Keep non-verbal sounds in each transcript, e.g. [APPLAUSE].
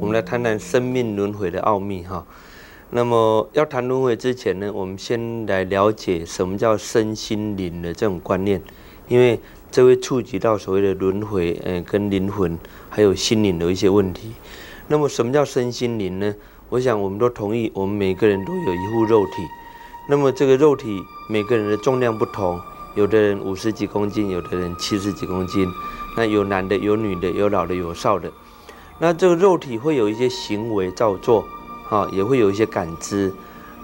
我们来谈谈生命轮回的奥秘哈。那么要谈轮回之前呢，我们先来了解什么叫身心灵的这种观念，因为这会触及到所谓的轮回，嗯，跟灵魂还有心灵的一些问题。那么什么叫身心灵呢？我想我们都同意，我们每个人都有一副肉体。那么这个肉体每个人的重量不同，有的人五十几公斤，有的人七十几公斤。那有男的，有女的，有老的，有少的。那这个肉体会有一些行为造作，啊，也会有一些感知。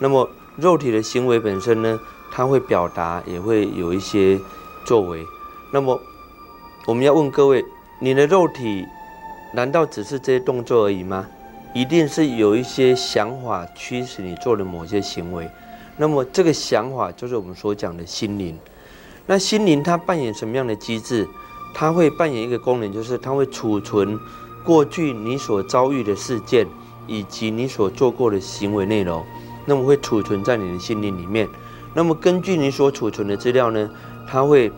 那么肉体的行为本身呢，它会表达，也会有一些作为。那么我们要问各位，你的肉体难道只是这些动作而已吗？一定是有一些想法驱使你做的某些行为。那么这个想法就是我们所讲的心灵。那心灵它扮演什么样的机制？它会扮演一个功能，就是它会储存过去你所遭遇的事件，以及你所做过的行为内容，那么会储存在你的心灵里面。那么根据你所储存的资料呢，它会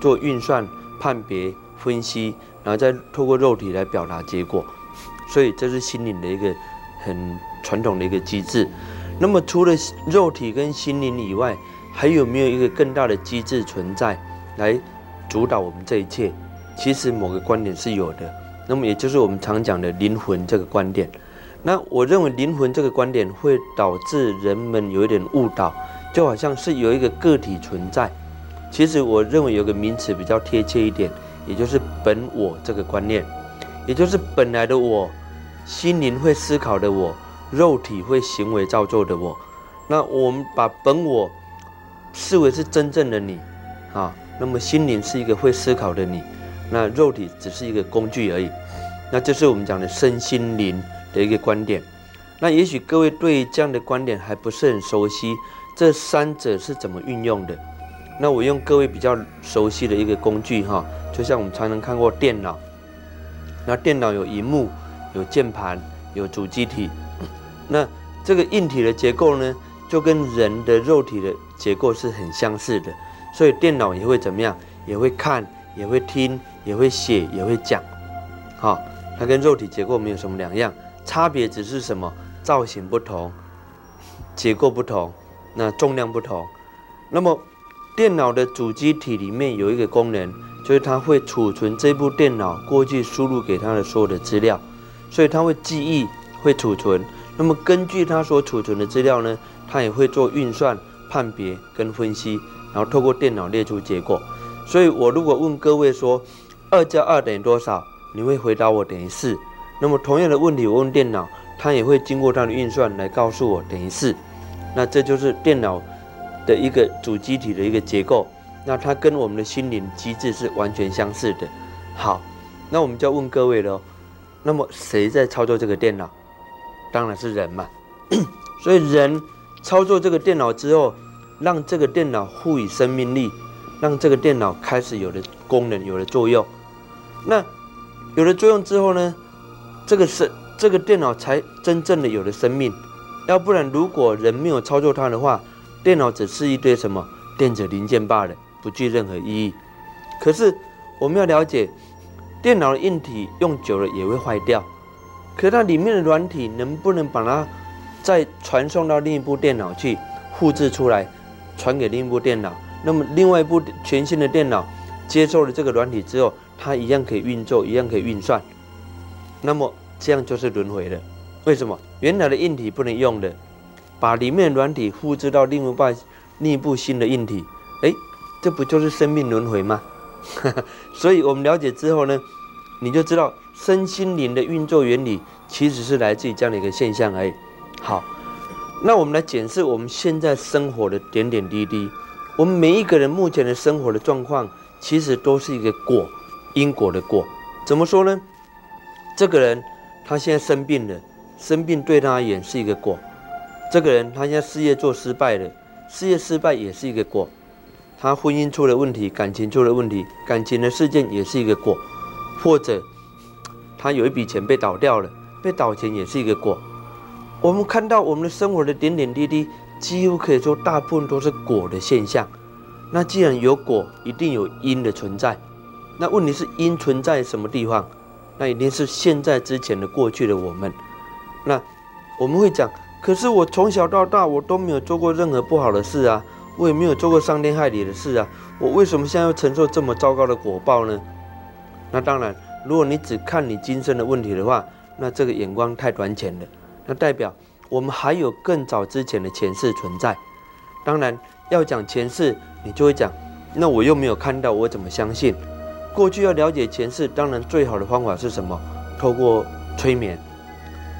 做运算、判别、分析，然后再透过肉体来表达结果。所以这是心灵的一个很传统的一个机制。那么除了肉体跟心灵以外，还有没有一个更大的机制存在来？主导我们这一切，其实某个观点是有的。那么，也就是我们常讲的灵魂这个观点。那我认为灵魂这个观点会导致人们有一点误导，就好像是有一个个体存在。其实我认为有个名词比较贴切一点，也就是本我这个观念，也就是本来的我，心灵会思考的我，肉体会行为造作的我。那我们把本我视为是真正的你，啊。那么心灵是一个会思考的你，那肉体只是一个工具而已。那这是我们讲的身心灵的一个观点。那也许各位对这样的观点还不是很熟悉，这三者是怎么运用的？那我用各位比较熟悉的一个工具哈，就像我们常常看过电脑。那电脑有荧幕、有键盘、有主机体。那这个硬体的结构呢，就跟人的肉体的结构是很相似的。所以电脑也会怎么样？也会看，也会听，也会写，也会讲。好，它跟肉体结构没有什么两样，差别只是什么？造型不同，结构不同，那重量不同。那么电脑的主机体里面有一个功能，就是它会储存这部电脑过去输入给它的所有的资料，所以它会记忆，会储存。那么根据它所储存的资料呢，它也会做运算、判别跟分析。然后透过电脑列出结果，所以我如果问各位说，二加二等于多少？你会回答我等于四。那么同样的问题我问电脑，它也会经过它的运算来告诉我等于四。那这就是电脑的一个主机体的一个结构。那它跟我们的心灵机制是完全相似的。好，那我们就要问各位了，那么谁在操作这个电脑？当然是人嘛。[CLEARS THROAT] 所以人操作这个电脑之后。让这个电脑赋予生命力，让这个电脑开始有了功能，有了作用。那有了作用之后呢？这个是这个电脑才真正的有了生命。要不然，如果人没有操作它的话，电脑只是一堆什么电子零件罢了，不具任何意义。可是我们要了解，电脑的硬体用久了也会坏掉，可它里面的软体能不能把它再传送到另一部电脑去复制出来？传给另一部电脑，那么另外一部全新的电脑接受了这个软体之后，它一样可以运作，一样可以运算。那么这样就是轮回了。为什么？原来的硬体不能用的，把里面软体复制到另一部另一部新的硬体，哎，这不就是生命轮回吗？[LAUGHS] 所以我们了解之后呢，你就知道身心灵的运作原理其实是来自于这样的一个现象而已。好。那我们来检视我们现在生活的点点滴滴。我们每一个人目前的生活的状况，其实都是一个果，因果的果。怎么说呢？这个人他现在生病了，生病对他而言是一个果。这个人他现在事业做失败了，事业失败也是一个果。他婚姻出了问题，感情出了问题，感情的事件也是一个果。或者他有一笔钱被倒掉了，被倒钱也是一个果。我们看到我们的生活的点点滴滴，几乎可以说大部分都是果的现象。那既然有果，一定有因的存在。那问题是因存在什么地方？那一定是现在之前的过去的我们。那我们会讲，可是我从小到大我都没有做过任何不好的事啊，我也没有做过伤天害理的事啊，我为什么现在要承受这么糟糕的果报呢？那当然，如果你只看你今生的问题的话，那这个眼光太短浅了。那代表我们还有更早之前的前世存在。当然要讲前世，你就会讲，那我又没有看到，我怎么相信？过去要了解前世，当然最好的方法是什么？透过催眠。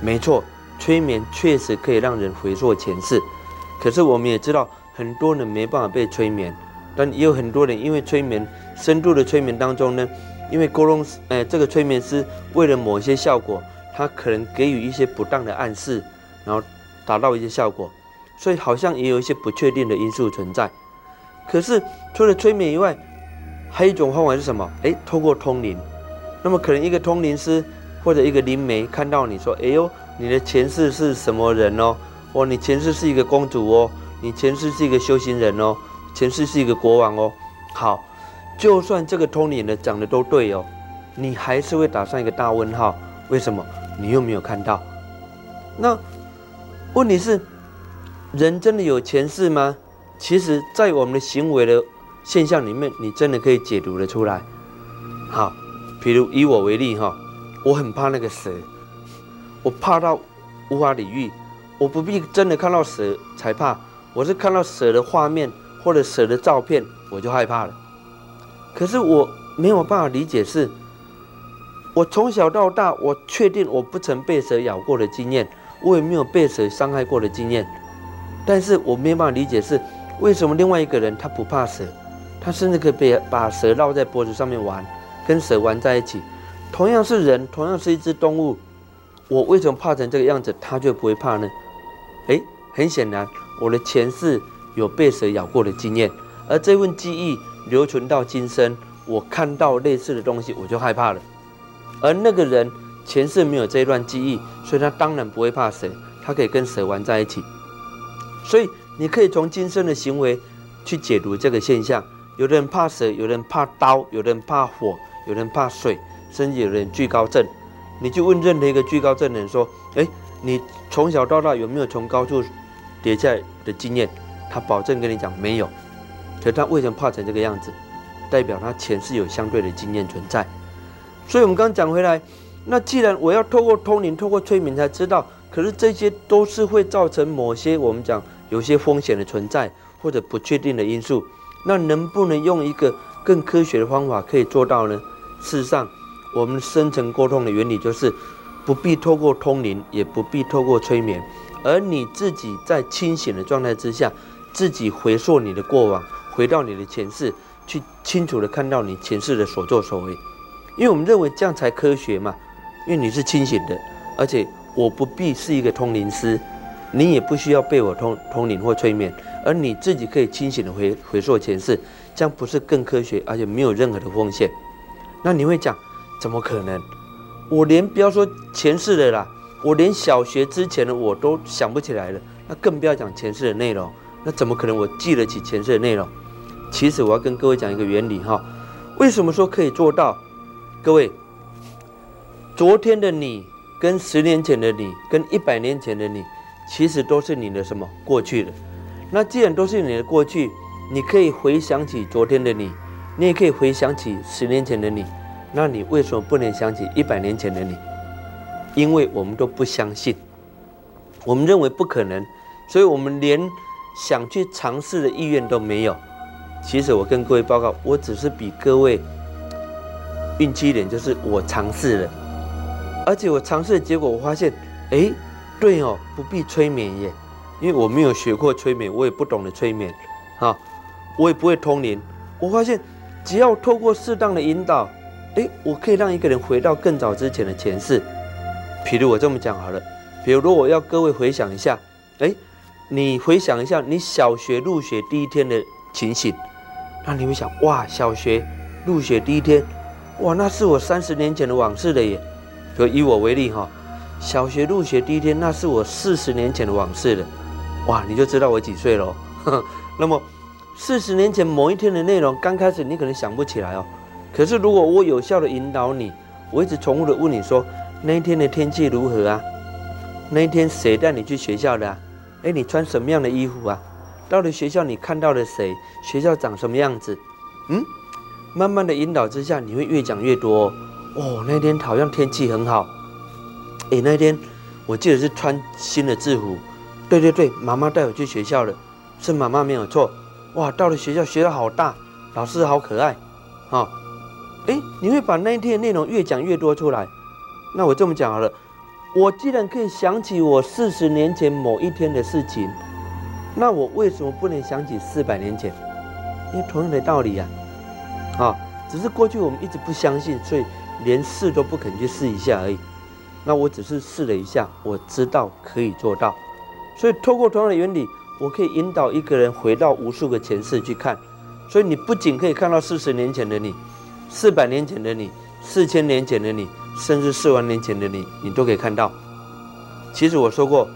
没错，催眠确实可以让人回溯前世。可是我们也知道，很多人没办法被催眠，但也有很多人因为催眠深度的催眠当中呢。因为沟通，呃，这个催眠师为了某些效果，他可能给予一些不当的暗示，然后达到一些效果，所以好像也有一些不确定的因素存在。可是除了催眠以外，还有一种方法是什么？哎，透过通灵。那么可能一个通灵师或者一个灵媒看到你说：“哎呦，你的前世是什么人哦？哦，你前世是一个公主哦，你前世是一个修行人哦，前世是一个国王哦。”好。就算这个通灵的讲的都对哦，你还是会打上一个大问号。为什么？你又没有看到？那问题是，人真的有前世吗？其实，在我们的行为的现象里面，你真的可以解读的出来。好，比如以我为例哈，我很怕那个蛇，我怕到无法理喻。我不必真的看到蛇才怕，我是看到蛇的画面或者蛇的照片，我就害怕了。可是我没有办法理解，是我从小到大，我确定我不曾被蛇咬过的经验，我也没有被蛇伤害过的经验。但是我没有办法理解是为什么另外一个人他不怕蛇，他甚至可以被把蛇绕在脖子上面玩，跟蛇玩在一起。同样是人，同样是一只动物，我为什么怕成这个样子，他就不会怕呢？诶，很显然，我的前世有被蛇咬过的经验，而这份记忆。留存到今生，我看到类似的东西，我就害怕了。而那个人前世没有这一段记忆，所以他当然不会怕蛇，他可以跟蛇玩在一起。所以你可以从今生的行为去解读这个现象。有的人怕蛇，有的人怕刀，有的人怕火，有的人怕水，甚至有人惧高症。你去问任何一个惧高症的人说：“哎，你从小到大有没有从高处跌下来的经验？”他保证跟你讲没有。可他为什么怕成这个样子？代表他前世有相对的经验存在。所以，我们刚讲回来，那既然我要透过通灵、透过催眠才知道，可是这些都是会造成某些我们讲有些风险的存在或者不确定的因素。那能不能用一个更科学的方法可以做到呢？事实上，我们深层沟通的原理就是不必透过通灵，也不必透过催眠，而你自己在清醒的状态之下，自己回溯你的过往。回到你的前世，去清楚的看到你前世的所作所为，因为我们认为这样才科学嘛。因为你是清醒的，而且我不必是一个通灵师，你也不需要被我通通灵或催眠，而你自己可以清醒的回回溯前世，这样不是更科学，而且没有任何的风险。那你会讲，怎么可能？我连不要说前世的啦，我连小学之前的我都想不起来了，那更不要讲前世的内容，那怎么可能我记得起前世的内容？其实我要跟各位讲一个原理哈，为什么说可以做到？各位，昨天的你跟十年前的你跟一百年前的你，其实都是你的什么过去的？那既然都是你的过去，你可以回想起昨天的你，你也可以回想起十年前的你，那你为什么不能想起一百年前的你？因为我们都不相信，我们认为不可能，所以我们连想去尝试的意愿都没有。其实我跟各位报告，我只是比各位运气一点，就是我尝试了，而且我尝试的结果，我发现，哎，对哦，不必催眠耶，因为我没有学过催眠，我也不懂得催眠，哈，我也不会通灵。我发现，只要透过适当的引导，哎，我可以让一个人回到更早之前的前世。譬如我这么讲好了，比如我要各位回想一下，哎，你回想一下你小学入学第一天的情形。那你会想哇，小学入学第一天，哇，那是我三十年前的往事了耶。就以我为例哈，小学入学第一天，那是我四十年前的往事了。哇，你就知道我几岁了。[LAUGHS] 那么四十年前某一天的内容，刚开始你可能想不起来哦。可是如果我有效的引导你，我一直重复的问你说，那一天的天气如何啊？那一天谁带你去学校的？哎，你穿什么样的衣服啊？到了学校你看到了谁？学校长什么样子？嗯，慢慢的引导之下，你会越讲越多。哦那天好像天气很好。哎，那天我记得是穿新的制服。对对对，妈妈带我去学校了，是妈妈没有错。哇，到了学校，学校好大，老师好可爱。哈，哎，你会把那一天的内容越讲越多出来。那我这么讲好了。我既然可以想起我四十年前某一天的事情，那我为什么不能想起四百年前？因为同样的道理啊，啊，只是过去我们一直不相信，所以连试都不肯去试一下而已。那我只是试了一下，我知道可以做到，所以透过同样的原理，我可以引导一个人回到无数个前世去看。所以你不仅可以看到四十年前的你，四百年前的你，四千年前的你。甚至四万年前的你，你都可以看到。其实我说过，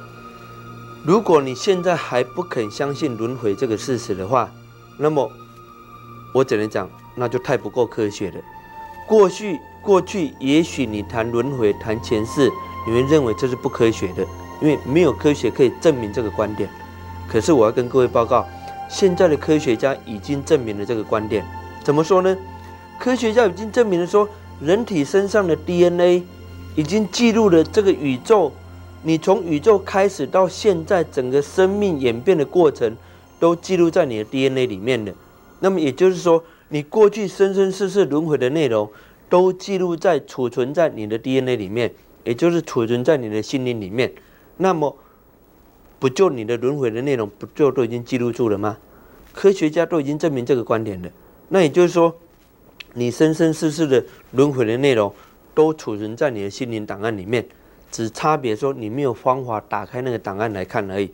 如果你现在还不肯相信轮回这个事实的话，那么我只能讲，那就太不够科学了。过去，过去也许你谈轮回、谈前世，你们认为这是不科学的，因为没有科学可以证明这个观点。可是我要跟各位报告，现在的科学家已经证明了这个观点。怎么说呢？科学家已经证明了说。人体身上的 DNA 已经记录了这个宇宙，你从宇宙开始到现在整个生命演变的过程，都记录在你的 DNA 里面的。那么也就是说，你过去生生世世轮回的内容，都记录在储存在你的 DNA 里面，也就是储存在你的心灵里面。那么，不就你的轮回的内容，不就都已经记录住了吗？科学家都已经证明这个观点了。那也就是说。你生生世世的轮回的内容，都储存在你的心灵档案里面，只差别说你没有方法打开那个档案来看而已。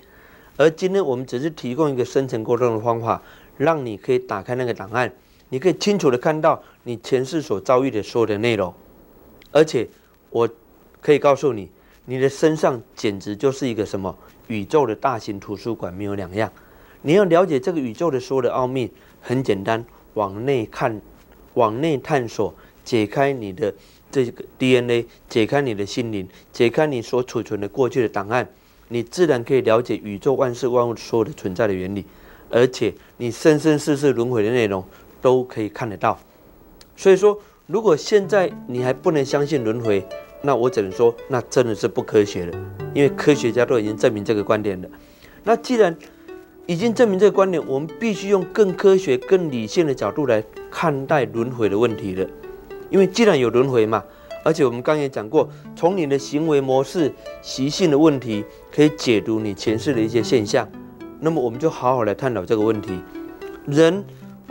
而今天我们只是提供一个生成沟通的方法，让你可以打开那个档案，你可以清楚的看到你前世所遭遇的所有的内容。而且我可以告诉你，你的身上简直就是一个什么宇宙的大型图书馆，没有两样。你要了解这个宇宙的所有的奥秘，很简单，往内看。往内探索，解开你的这个 DNA，解开你的心灵，解开你所储存的过去的档案，你自然可以了解宇宙万事万物所有的存在的原理，而且你生生世世轮回的内容都可以看得到。所以说，如果现在你还不能相信轮回，那我只能说，那真的是不科学了，因为科学家都已经证明这个观点了。那既然已经证明这个观点，我们必须用更科学、更理性的角度来看待轮回的问题了。因为既然有轮回嘛，而且我们刚也讲过，从你的行为模式、习性的问题，可以解读你前世的一些现象。那么，我们就好好来探讨这个问题：人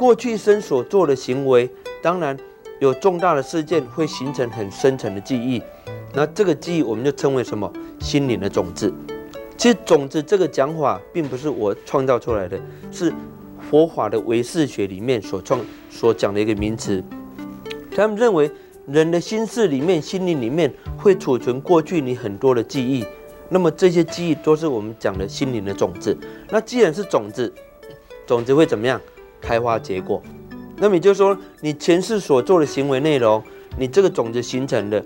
过去生所做的行为，当然有重大的事件会形成很深层的记忆。那这个记忆，我们就称为什么？心灵的种子。其实种子这个讲法并不是我创造出来的，是佛法的唯识学里面所创所讲的一个名词。他们认为人的心事里面、心灵里面会储存过去你很多的记忆，那么这些记忆都是我们讲的心灵的种子。那既然是种子，种子会怎么样？开花结果。那么也就是说，你前世所做的行为内容，你这个种子形成的，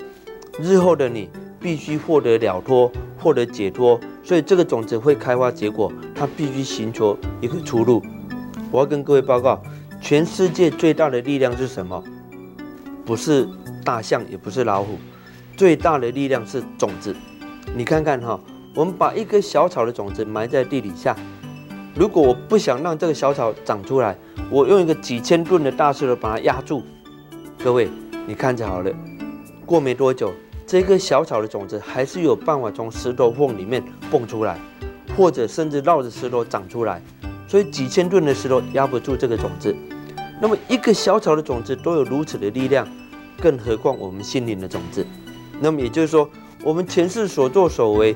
日后的你必须获得了脱。获得解脱，所以这个种子会开花结果，它必须寻求一个出路。我要跟各位报告，全世界最大的力量是什么？不是大象，也不是老虎，最大的力量是种子。你看看哈，我们把一颗小草的种子埋在地底下，如果我不想让这个小草长出来，我用一个几千吨的大石头把它压住。各位，你看着好了，过没多久。这个小草的种子还是有办法从石头缝里面蹦出来，或者甚至绕着石头长出来。所以几千吨的石头压不住这个种子。那么一个小草的种子都有如此的力量，更何况我们心灵的种子？那么也就是说，我们前世所作所为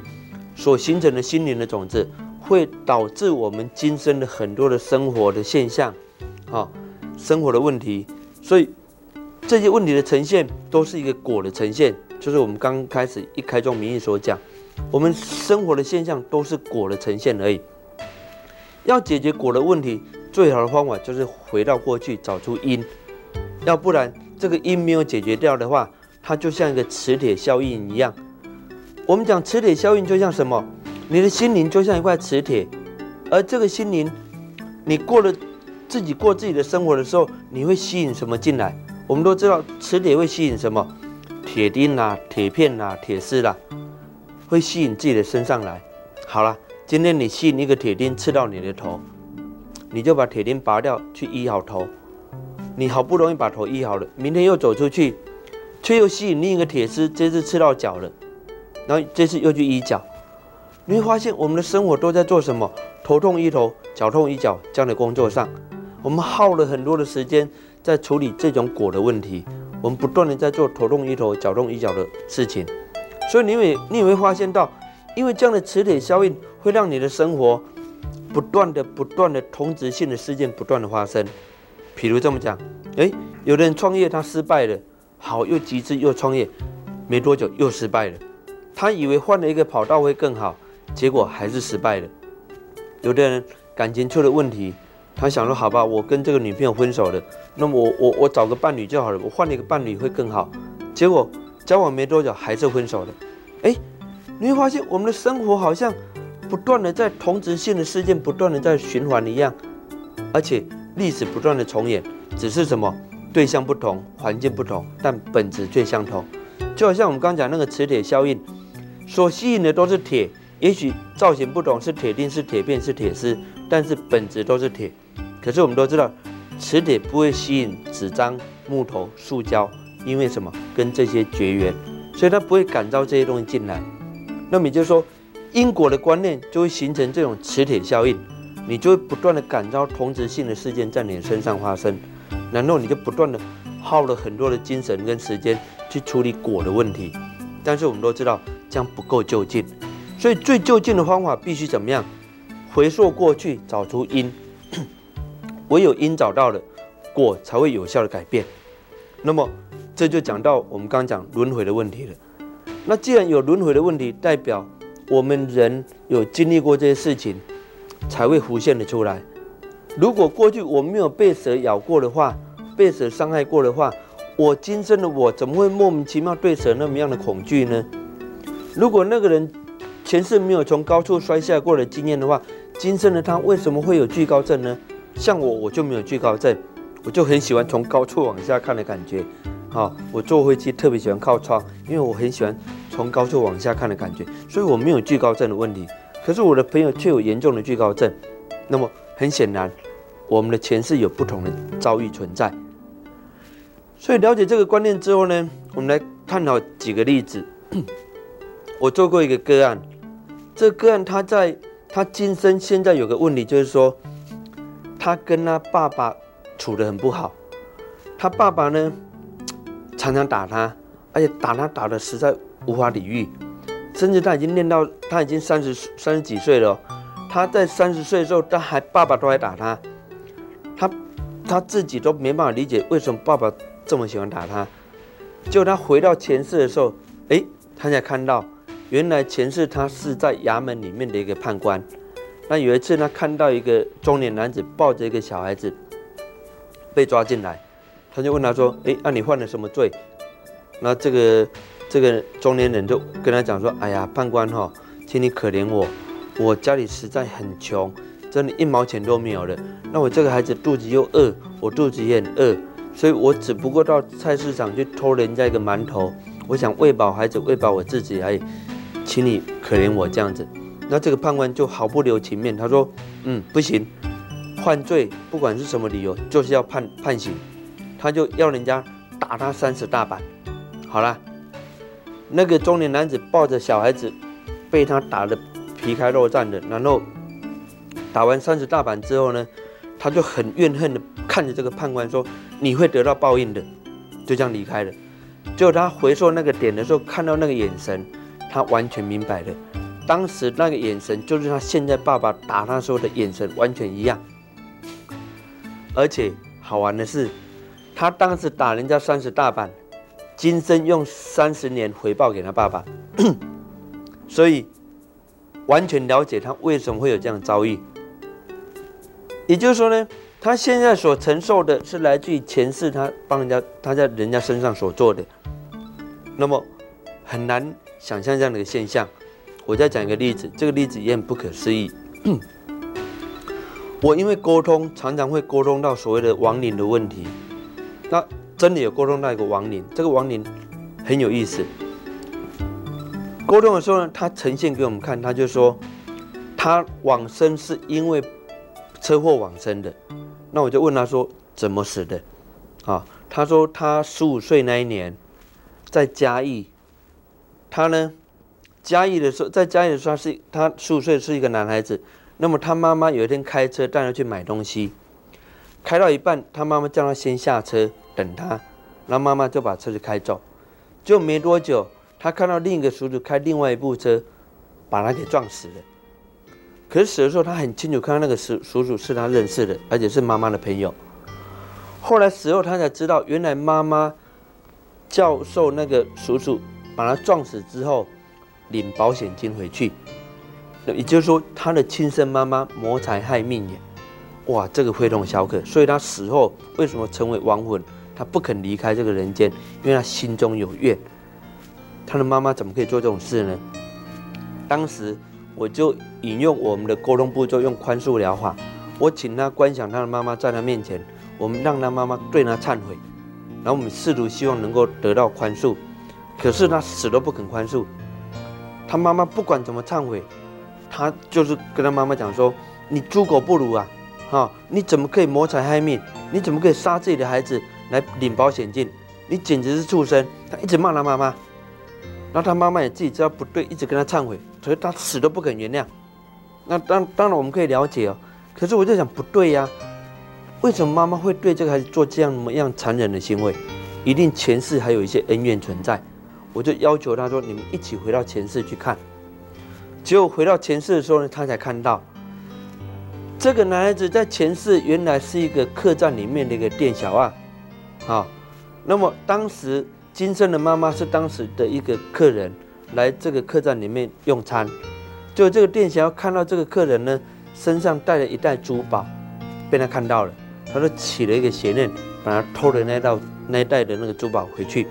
所形成的心灵的种子，会导致我们今生的很多的生活的现象，啊，生活的问题。所以这些问题的呈现，都是一个果的呈现。就是我们刚开始一开宗明义所讲，我们生活的现象都是果的呈现而已。要解决果的问题，最好的方法就是回到过去找出因，要不然这个因没有解决掉的话，它就像一个磁铁效应一样。我们讲磁铁效应就像什么？你的心灵就像一块磁铁，而这个心灵，你过了自己过自己的生活的时候，你会吸引什么进来？我们都知道磁铁会吸引什么？铁钉啦、铁片啦、铁丝啦，会吸引自己的身上来。好了，今天你吸引一个铁钉刺到你的头，你就把铁钉拔掉去医好头。你好不容易把头医好了，明天又走出去，却又吸引另一个铁丝，这次刺到脚了，然后这次又去医脚。你会发现，我们的生活都在做什么？头痛医头，脚痛医脚，这样的工作上，我们耗了很多的时间在处理这种果的问题。我们不断的在做头痛医头，脚痛医脚的事情。所以你会你也会发现到，因为这样的磁铁效应，会让你的生活不断的、不断的同质性的事件不断的发生。譬如这么讲，哎，有的人创业他失败了，好又急智又创业，没多久又失败了。他以为换了一个跑道会更好。结果还是失败了。有的人感情出了问题，他想说：“好吧，我跟这个女朋友分手了，那么我我我找个伴侣就好了，我换了一个伴侣会更好。”结果交往没多久还是分手了。哎，你会发现我们的生活好像不断的在同质性的事件不断的在循环一样，而且历史不断的重演，只是什么对象不同，环境不同，但本质却相同。就好像我们刚讲那个磁铁效应，所吸引的都是铁。也许造型不同，是铁钉，是铁片，是铁丝，但是本质都是铁。可是我们都知道，磁铁不会吸引纸张、木头、塑胶，因为什么？跟这些绝缘，所以它不会感召这些东西进来。那么也就是说，因果的观念就会形成这种磁铁效应，你就会不断的感召同质性的事件在你身上发生，然后你就不断的耗了很多的精神跟时间去处理果的问题。但是我们都知道，这样不够就近。所以最就近的方法必须怎么样？回溯过去，找出因，[CLEARS THROAT] 唯有因找到了，果才会有效的改变。那么这就讲到我们刚讲轮回的问题了。那既然有轮回的问题，代表我们人有经历过这些事情，才会浮现的出来。如果过去我没有被蛇咬过的话，被蛇伤害过的话，我今生的我怎么会莫名其妙对蛇那么样的恐惧呢？如果那个人，前世没有从高处摔下过的经验的话，今生的他为什么会有惧高症呢？像我，我就没有惧高症，我就很喜欢从高处往下看的感觉。好，我坐飞机特别喜欢靠窗，因为我很喜欢从高处往下看的感觉，所以我没有惧高症的问题。可是我的朋友却有严重的惧高症。那么很显然，我们的前世有不同的遭遇存在。所以了解这个观念之后呢，我们来探讨几个例子。我做过一个个案。这个案，他在他今生现在有个问题，就是说，他跟他爸爸处得很不好。他爸爸呢，常常打他，而且打他打的实在无法理喻，甚至他已经练到他已经三十三十几岁了。他在三十岁的时候，他还爸爸都还打他，他他自己都没办法理解为什么爸爸这么喜欢打他。结果他回到前世的时候，哎，他才看到。原来前世他是在衙门里面的一个判官，那有一次他看到一个中年男子抱着一个小孩子被抓进来，他就问他说：“哎，那你犯了什么罪？”那这个这个中年人就跟他讲说：“哎呀，判官哈，请你可怜我，我家里实在很穷，真的，一毛钱都没有了。那我这个孩子肚子又饿，我肚子也很饿，所以我只不过到菜市场去偷人家一个馒头，我想喂饱孩子，喂饱我自己而已。”请你可怜我这样子，那这个判官就毫不留情面，他说：“嗯，不行，犯罪不管是什么理由，就是要判判刑。”他就要人家打他三十大板。好了，那个中年男子抱着小孩子，被他打得皮开肉绽的。然后打完三十大板之后呢，他就很怨恨的看着这个判官说：“你会得到报应的。”就这样离开了。就他回溯那个点的时候，看到那个眼神。他完全明白了，当时那个眼神就是他现在爸爸打他时候的眼神完全一样。而且好玩的是，他当时打人家三十大板，今生用三十年回报给他爸爸，[CLEARS THROAT] 所以完全了解他为什么会有这样的遭遇。也就是说呢，他现在所承受的是来自于前世他帮人家他在人家身上所做的。那么很难想象这样的一个现象。我再讲一个例子，这个例子也很不可思议。我因为沟通，常常会沟通到所谓的亡灵的问题。那真的有沟通到一个亡灵，这个亡灵很有意思。沟通的时候呢，他呈现给我们看，他就说他往生是因为车祸往生的。那我就问他说怎么死的？啊，他说他十五岁那一年在嘉义，他呢嘉义的时候在嘉义的时候是他十五岁是一个男孩子。那么他妈妈有一天开车带他去买东西，开到一半，他妈妈叫他先下车。等他，然后妈妈就把车子开走，就没多久，他看到另一个叔叔开另外一部车，把他给撞死了。可是死的时候，他很清楚看到那个叔叔叔是他认识的，而且是妈妈的朋友。后来死后，他才知道，原来妈妈教授那个叔叔把他撞死之后，领保险金回去，也就是说，他的亲生妈妈谋财害命也。哇，这个非同小可，所以他死后为什么成为亡魂？他不肯离开这个人间，因为他心中有怨。他的妈妈怎么可以做这种事呢？当时我就引用我们的沟通步骤，用宽恕疗法。我请他观想他的妈妈在他面前，我们让他妈妈对他忏悔，然后我们试图希望能够得到宽恕。可是他死都不肯宽恕。他妈妈不管怎么忏悔，他就是跟他妈妈讲说：“你猪狗不如啊！哈，你怎么可以谋财害命？你怎么可以杀自己的孩子？”来领保险金，你简直是畜生！他一直骂他妈妈，然后他妈妈也自己知道不对，一直跟他忏悔，所以他死都不肯原谅。那当当然我们可以了解哦，可是我就想不对呀，为什么妈妈会对这个孩子做这样么样残忍的行为？一定前世还有一些恩怨存在。我就要求他说：“你们一起回到前世去看。”结果回到前世的时候呢，他才看到这个男孩子在前世原来是一个客栈里面的一个店小二。好，那么当时金生的妈妈是当时的一个客人，来这个客栈里面用餐，就这个店小二看到这个客人呢身上带了一袋珠宝，被他看到了，他就起了一个邪念，把他偷了那道那一袋的那个珠宝回去。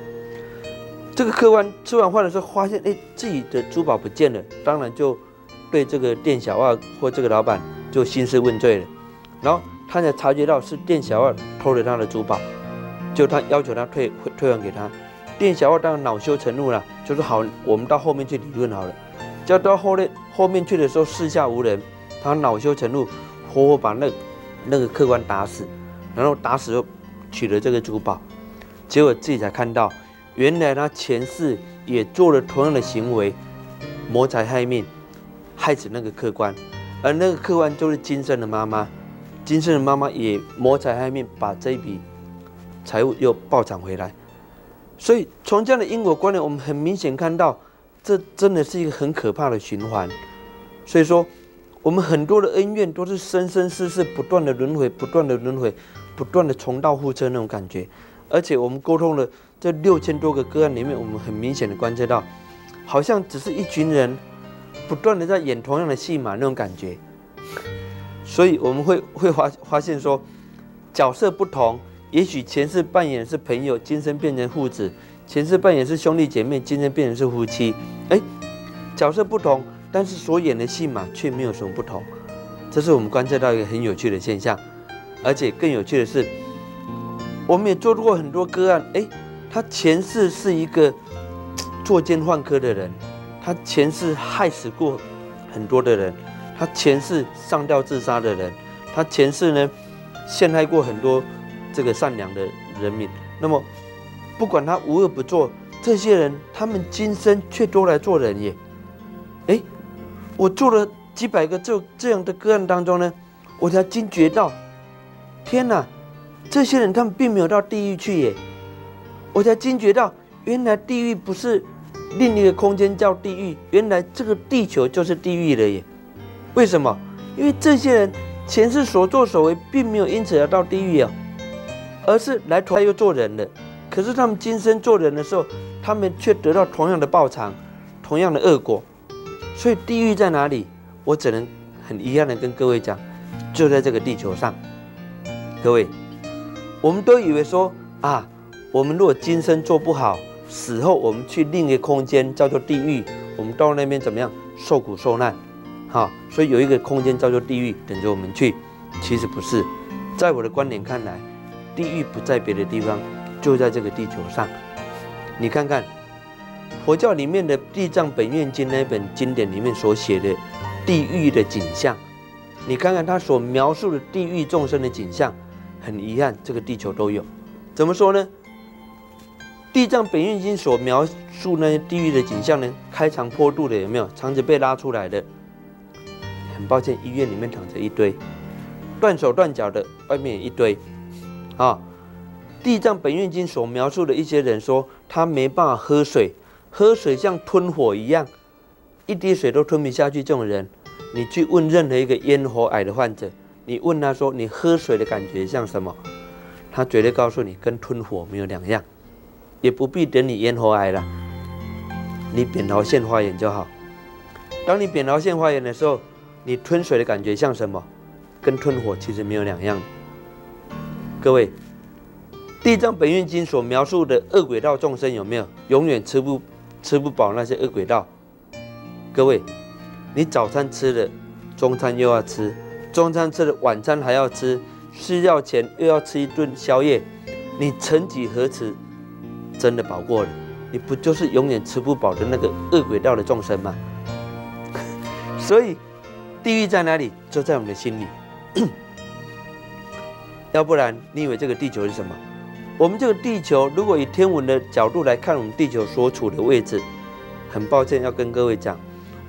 这个客官吃完饭的时候发现，哎，自己的珠宝不见了，当然就对这个店小二或这个老板就兴师问罪了，然后他才察觉到是店小二偷了他的珠宝。就他要求他退退还给他，店小二当然恼羞成怒了，就说好，我们到后面去理论好了。就到后面后面去的时候，四下无人，他恼羞成怒，活活把那那个客官打死，然后打死后取了这个珠宝，结果自己才看到，原来他前世也做了同样的行为，谋财害命，害死那个客官，而那个客官就是金生的妈妈，金生的妈妈也谋财害命，把这一笔。财务又暴涨回来，所以从这样的因果观念，我们很明显看到，这真的是一个很可怕的循环。所以说，我们很多的恩怨都是生生世世不断的轮回，不断的轮回，不断的重蹈覆辙那种感觉。而且我们沟通了这六千多个个案里面，我们很明显的观测到，好像只是一群人不断的在演同样的戏码那种感觉。[LAUGHS] 所以我们会会发发现说，角色不同。也许前世扮演是朋友，今生变成父子；前世扮演是兄弟姐妹，今生变成是夫妻。哎，角色不同，但是所演的戏码却没有什么不同。这是我们观测到一个很有趣的现象。而且更有趣的是，我们也做过很多个案。哎，他前世是一个 [TSK] 作奸犯科的人，他前世害死过很多的人，他前世上吊自杀的人，他前世呢陷害过很多。这个善良的人民，那么不管他无恶不作，这些人他们今生却都来做人耶。哎，我做了几百个这这样的个案当中呢，我才惊觉到，天哪，这些人他们并没有到地狱去耶。我才惊觉到，原来地狱不是另一个空间叫地狱，原来这个地球就是地狱了耶。为什么？因为这些人前世所作所为，并没有因此而到地狱啊。而是来投胎又做人了，可是他们今生做人的时候，他们却得到同样的报偿，同样的恶果。所以地狱在哪里？我只能很遗憾的跟各位讲，就在这个地球上。各位，我们都以为说啊，我们如果今生做不好，死后我们去另一个空间叫做地狱，我们到那边怎么样受苦受难？好，所以有一个空间叫做地狱，等着我们去。其实不是，在我的观点看来，地狱不在别的地方，就在这个地球上。你看看佛教里面的《地藏本愿经》那本经典里面所写的地狱的景象，你看看他所描述的地狱众生的景象，很遗憾，这个地球都有。怎么说呢？《地藏本愿经》所描述那些地狱的景象呢？开肠破肚的有没有？肠子被拉出来的？很抱歉，医院里面躺着一堆断手断脚的，外面一堆。啊，《地藏本愿经》所描述的一些人说，他没办法喝水，喝水像吞火一样，一滴水都吞不下去。这种人，你去问任何一个咽喉癌的患者，你问他说，你喝水的感觉像什么？他绝对告诉你，跟吞火没有两样。也不必等你咽喉癌了，你扁桃腺发炎就好。当你扁桃腺发炎的时候，你吞水的感觉像什么？跟吞火其实没有两样。各位，《地藏本愿经》所描述的恶鬼道众生有没有永远吃不吃不饱那些恶鬼道？各位，你早餐吃了，中餐又要吃，中餐吃了，晚餐还要吃，睡觉前又要吃一顿宵夜，你曾几何时真的饱过了？你不就是永远吃不饱的那个恶鬼道的众生吗？[LAUGHS] 所以。地狱在哪里？就在我们的心里。[COUGHS] 要不然，你以为这个地球是什么？我们这个地球，如果以天文的角度来看，我们地球所处的位置，很抱歉要跟各位讲，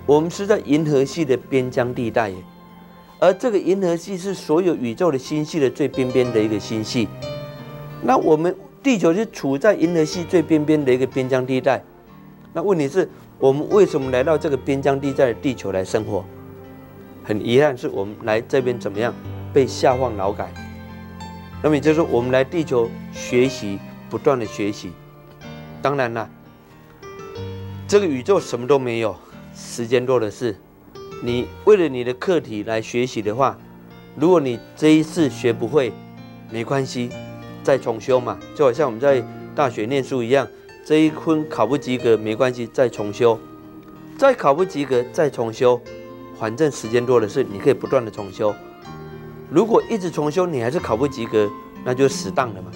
我们是在银河系的边疆地带耶。而这个银河系是所有宇宙的星系的最边边的一个星系。那我们地球是处在银河系最边边的一个边疆地带。那问题是，我们为什么来到这个边疆地带的地球来生活？很遗憾，是我们来这边怎么样被下放劳改？那么也就是，我们来地球学习，不断的学习。当然了，这个宇宙什么都没有，时间多的是。你为了你的课题来学习的话，如果你这一次学不会，没关系，再重修嘛。就好像我们在大学念书一样，这一科考不及格没关系，再重修，再考不及格再重修。反正时间多的是，你可以不断的重修。如果一直重修，你还是考不及格，那就死当了嘛。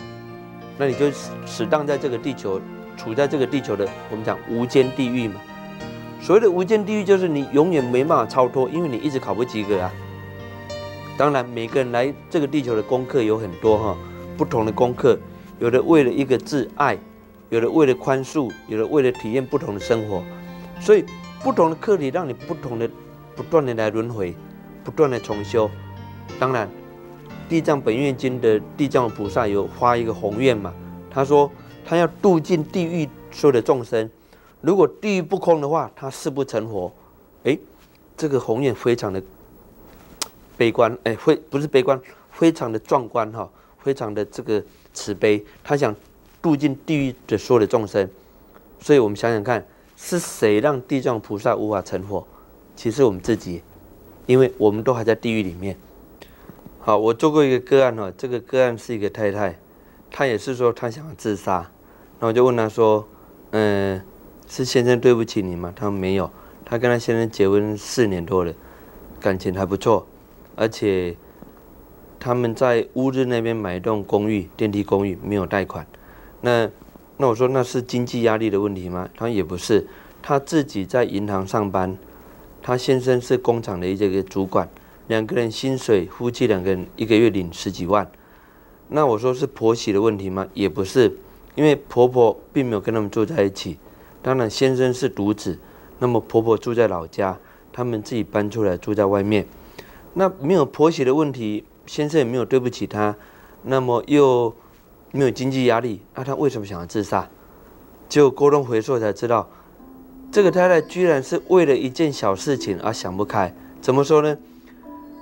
那你就死当在这个地球，处在这个地球的我们讲无间地狱嘛。所谓的无间地狱，就是你永远没办法超脱，因为你一直考不及格啊。当然，每个人来这个地球的功课有很多哈，不同的功课，有的为了一个字爱，有的为了宽恕，有的为了体验不同的生活，所以不同的课题让你不同的。不断的来轮回，不断的重修。当然，《地藏本愿经》的地藏菩萨有发一个宏愿嘛？他说他要度尽地狱所有的众生。如果地狱不空的话，他誓不成佛。哎，这个宏愿非常的悲观，哎，非不是悲观，非常的壮观哈，非常的这个慈悲。他想度尽地狱的所有的众生。所以我们想想看，是谁让地藏菩萨无法成佛？其实我们自己，因为我们都还在地狱里面。好，我做过一个个案哈，这个个案是一个太太，她也是说她想自杀，那我就问她说，嗯，是先生对不起你吗？她说没有，她跟她先生结婚四年多了，感情还不错，而且他们在乌日那边买一栋公寓，电梯公寓，没有贷款。那那我说那是经济压力的问题吗？他说也不是，她自己在银行上班。他先生是工厂的一个主管，两个人薪水，夫妻两个人一个月领十几万。那我说是婆媳的问题吗？也不是，因为婆婆并没有跟他们住在一起。当然，先生是独子，那么婆婆住在老家，他们自己搬出来住在外面。那没有婆媳的问题，先生也没有对不起他，那么又没有经济压力，那他为什么想要自杀？就沟通回溯才知道。这个太太居然是为了一件小事情而想不开，怎么说呢？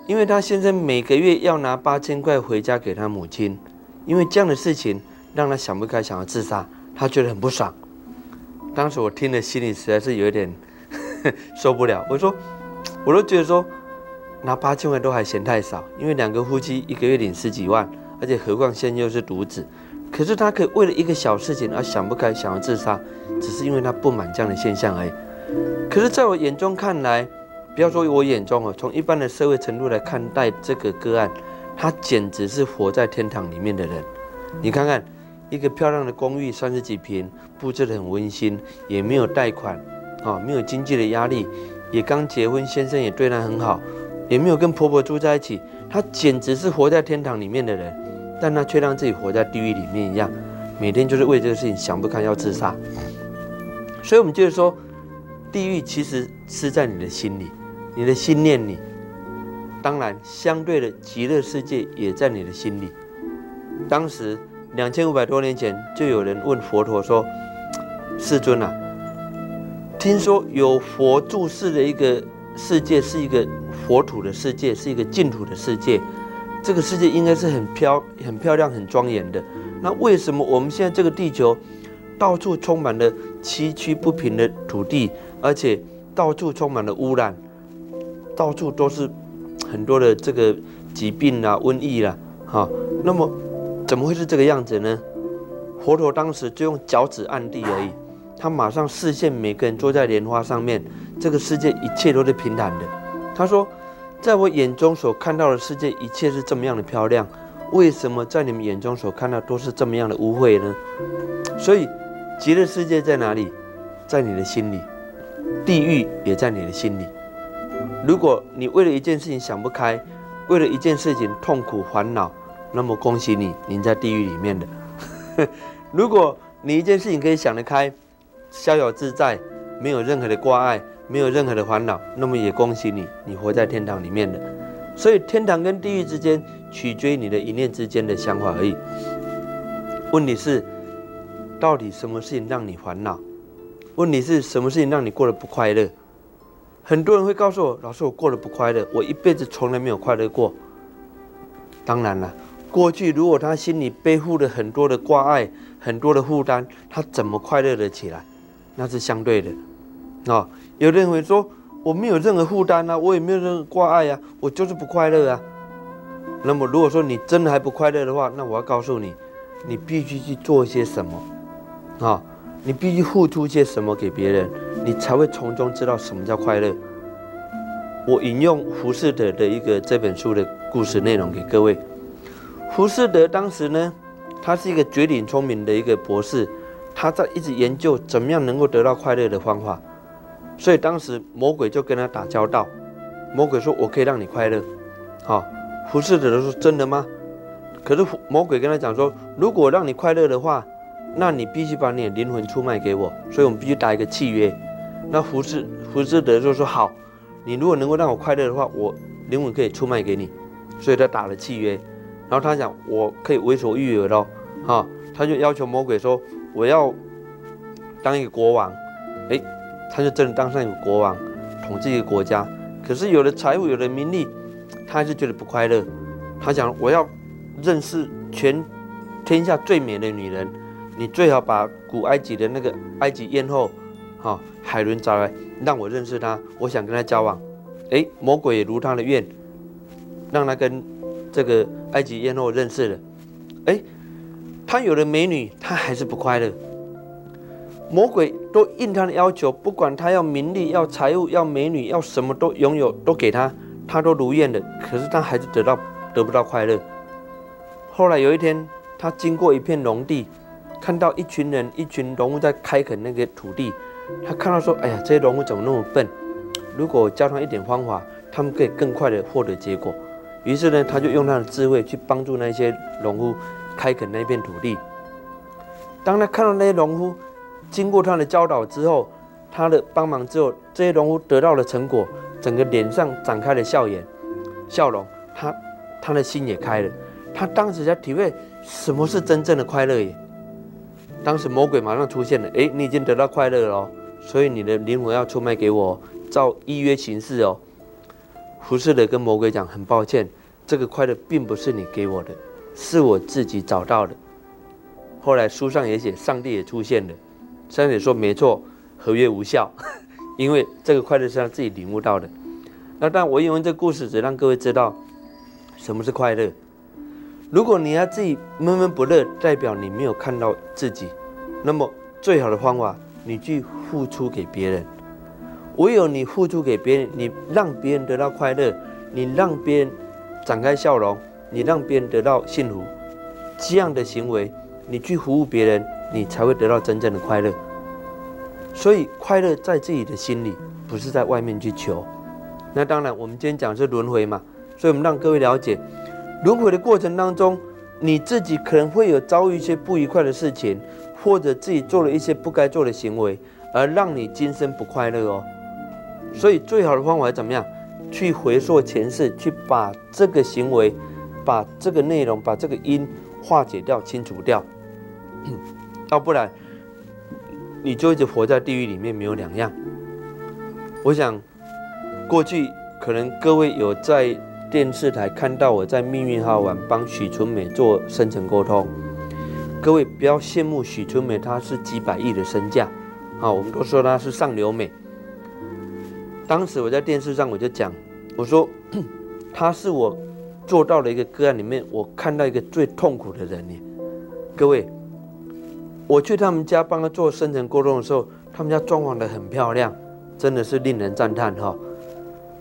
因为她先生每个月要拿八千块回家给她母亲，因为这样的事情让她想不开，想要自杀，她觉得很不爽。当时我听了心里实在是有点 [LAUGHS] 受不了，我说，我都觉得说拿八千块都还嫌太少，因为两个夫妻一个月领十几万，而且何况现在又是独子，可是他可以为了一个小事情而想不开，想要自杀，只是因为他不满这样的现象而已。可是，在我眼中看来，不要说我眼中哦，从一般的社会程度来看待这个个案，他简直是活在天堂里面的人。你看看，一个漂亮的公寓，三十几平，布置得很温馨，也没有贷款，啊，没有经济的压力，也刚结婚，先生也对他很好，也没有跟婆婆住在一起，她简直是活在天堂里面的人，但她却让自己活在地狱里面一样，每天就是为这个事情想不开要自杀。所以，我们就是说，地狱其实是在你的心里，你的心念里。当然，相对的极乐世界也在你的心里。当时两千五百多年前，就有人问佛陀说：“世尊啊，听说有佛住世的一个世界，是一个佛土的世界，是一个净土的世界。这个世界应该是很漂、很漂亮、很庄严的。那为什么我们现在这个地球到处充满了崎岖不平的土地，而且到处充满了污染，到处都是很多的这个疾病啊、瘟疫啦，哈？那么？”怎么会是这个样子呢？佛陀当时就用脚趾按地而已，他马上视线每个人坐在莲花上面，这个世界一切都是平坦的。他说，在我眼中所看到的世界一切是这么样的漂亮，为什么在你们眼中所看到都是这么样的污秽呢？所以，极乐世界在哪里？在你的心里，地狱也在你的心里。如果你为了一件事情想不开，为了一件事情痛苦烦恼。那么恭喜你，您在地狱里面的。[LAUGHS] 如果你一件事情可以想得开，逍遥自在，没有任何的挂碍，没有任何的烦恼，那么也恭喜你，你活在天堂里面的。所以天堂跟地狱之间，取决于你的一念之间的想法而已。问题是，到底什么事情让你烦恼？问题是什么事情让你过得不快乐？很多人会告诉我，老师，我过得不快乐，我一辈子从来没有快乐过。当然了。过去，如果他心里背负了很多的挂碍、很多的负担，他怎么快乐得起来？那是相对的。啊，有人会说：“我没有任何负担啊，我也没有任何挂碍啊，我就是不快乐啊。”那么，如果说你真的还不快乐的话，那我要告诉你，你必须去做些什么啊？你必须付出些什么给别人，你才会从中知道什么叫快乐。我引用胡适的的一个这本书的故事内容给各位。胡适德当时呢，他是一个绝顶聪明的一个博士，他在一直研究怎么样能够得到快乐的方法，所以当时魔鬼就跟他打交道。魔鬼说：“我可以让你快乐。”好，胡适德说：“真的吗？”可是魔鬼跟他讲说：“如果让你快乐的话，那你必须把你的灵魂出卖给我，所以我们必须打一个契约。”那胡适胡适德就说：“好，你如果能够让我快乐的话，我灵魂可以出卖给你。”所以他打了契约。然后他讲，我可以为所欲为喽，哈，他就要求魔鬼说，我要当一个国王，哎，他就真的当上一个国王，统治一个国家。可是有了财富，有了名利，他还是觉得不快乐。他想，我要认识全天下最美的女人，你最好把古埃及的那个埃及艳后，哈，海伦找来，让我认识她，我想跟她交往。哎，魔鬼也如他的愿，让他跟。这个埃及艳后认识了，哎，他有了美女，他还是不快乐。魔鬼都应他的要求，不管他要名利、要财物、要美女、要什么都拥有，都给他，他都如愿的。可是他还是得到得不到快乐。后来有一天，他经过一片农地，看到一群人、一群农夫在开垦那个土地，他看到说：“哎呀，这些农夫怎么那么笨？如果教他一点方法，他们可以更快的获得结果。”于是呢，他就用他的智慧去帮助那些农夫开垦那片土地。当他看到那些农夫经过他的教导之后，他的帮忙之后，这些农夫得到了成果，整个脸上展开了笑颜、笑容，他他的心也开了。他当时在体会什么是真正的快乐耶。当时魔鬼马上出现了，哎，你已经得到快乐了哦，所以你的灵魂要出卖给我，照依约行事哦。胡适的跟魔鬼讲：“很抱歉，这个快乐并不是你给我的，是我自己找到的。”后来书上也写，上帝也出现了，上帝说：“没错，合约无效，[LAUGHS] 因为这个快乐是让自己领悟到的。”那但我引用这个故事，只让各位知道什么是快乐。如果你要自己闷闷不乐，代表你没有看到自己。那么最好的方法，你去付出给别人。唯有你付出给别人，你让别人得到快乐，你让别人展开笑容，你让别人得到幸福，这样的行为，你去服务别人，你才会得到真正的快乐。所以，快乐在自己的心里，不是在外面去求。那当然，我们今天讲是轮回嘛，所以我们让各位了解，轮回的过程当中，你自己可能会有遭遇一些不愉快的事情，或者自己做了一些不该做的行为，而让你今生不快乐哦。所以最好的方法是怎么样？去回溯前世，去把这个行为、把这个内容、把这个因化解掉、清除掉。[COUGHS] 要不然，你就一直活在地狱里面，没有两样。我想，过去可能各位有在电视台看到我在《命运好玩》帮许纯美做深层沟通。各位不要羡慕许纯美，她是几百亿的身价啊！我们都说她是上流美。当时我在电视上我就讲，我说 [CLEARS THROAT] 她是我做到了一个个案里面，我看到一个最痛苦的人呢。各位，我去他们家帮他做深层沟通的时候，他们家装潢的很漂亮，真的是令人赞叹哈。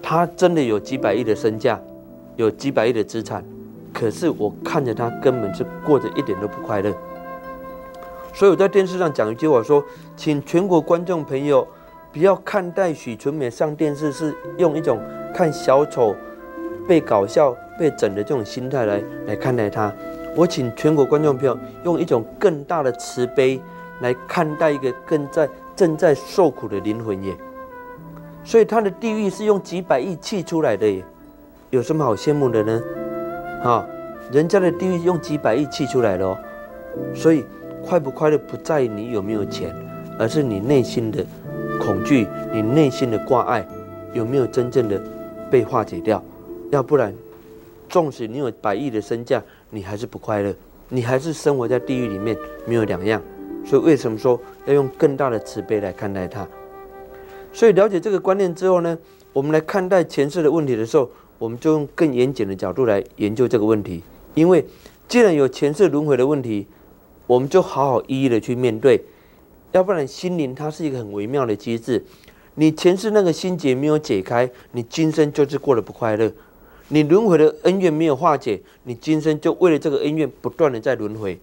他真的有几百亿的身价，有几百亿的资产，可是我看着他根本是过着一点都不快乐。所以我在电视上讲一句话说，请全国观众朋友。不要看待许纯美上电视是用一种看小丑被搞笑、被整的这种心态来来看待他。我请全国观众朋友用一种更大的慈悲来看待一个更在正在受苦的灵魂耶。所以他的地狱是用几百亿砌出来的耶，有什么好羡慕的呢？啊，人家的地狱用几百亿砌出来的哦。所以快不快乐不在于你有没有钱，而是你内心的。恐惧，你内心的挂碍有没有真正的被化解掉？要不然，纵使你有百亿的身价，你还是不快乐，你还是生活在地狱里面，没有两样。所以为什么说要用更大的慈悲来看待它？所以了解这个观念之后呢，我们来看待前世的问题的时候，我们就用更严谨的角度来研究这个问题。因为既然有前世轮回的问题，我们就好好一一的去面对。要不然，心灵它是一个很微妙的机制。你前世那个心结没有解开，你今生就是过得不快乐。你轮回的恩怨没有化解，你今生就为了这个恩怨不断的在轮回。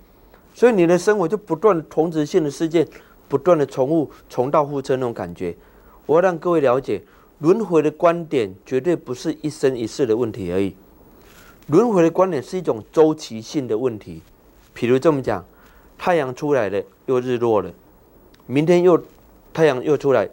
所以你的生活就不断的同质性的事件，不断的重复、重蹈覆辙那种感觉。我要让各位了解，轮回的观点绝对不是一生一世的问题而已。轮回的观点是一种周期性的问题。譬如这么讲，太阳出来了，又日落了。明天又太阳又出来，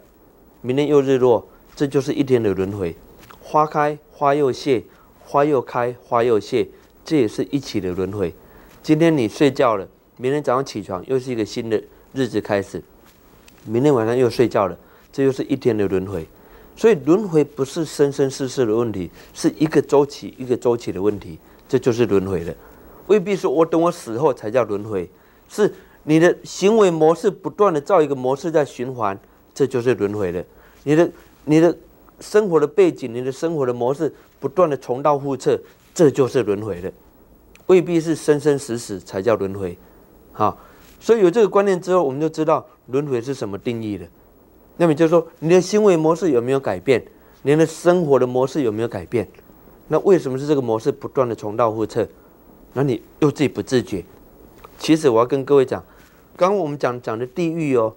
明天又日落，这就是一天的轮回。花开花又谢，花又开花又谢，这也是一起的轮回。今天你睡觉了，明天早上起床又是一个新的日子开始。明天晚上又睡觉了，这又是一天的轮回。所以轮回不是生生世世的问题，是一个周期一个周期的问题，这就是轮回了。未必说我等我死后才叫轮回，是。你的行为模式不断的造一个模式在循环，这就是轮回了。你的你的生活的背景，你的生活的模式不断的重蹈覆辙，这就是轮回了。未必是生生死死才叫轮回，好，所以有这个观念之后，我们就知道轮回是什么定义了。那么就是说，你的行为模式有没有改变？你的生活的模式有没有改变？那为什么是这个模式不断的重蹈覆辙？那你又自己不自觉？其实我要跟各位讲。刚刚我们讲讲的地狱哦，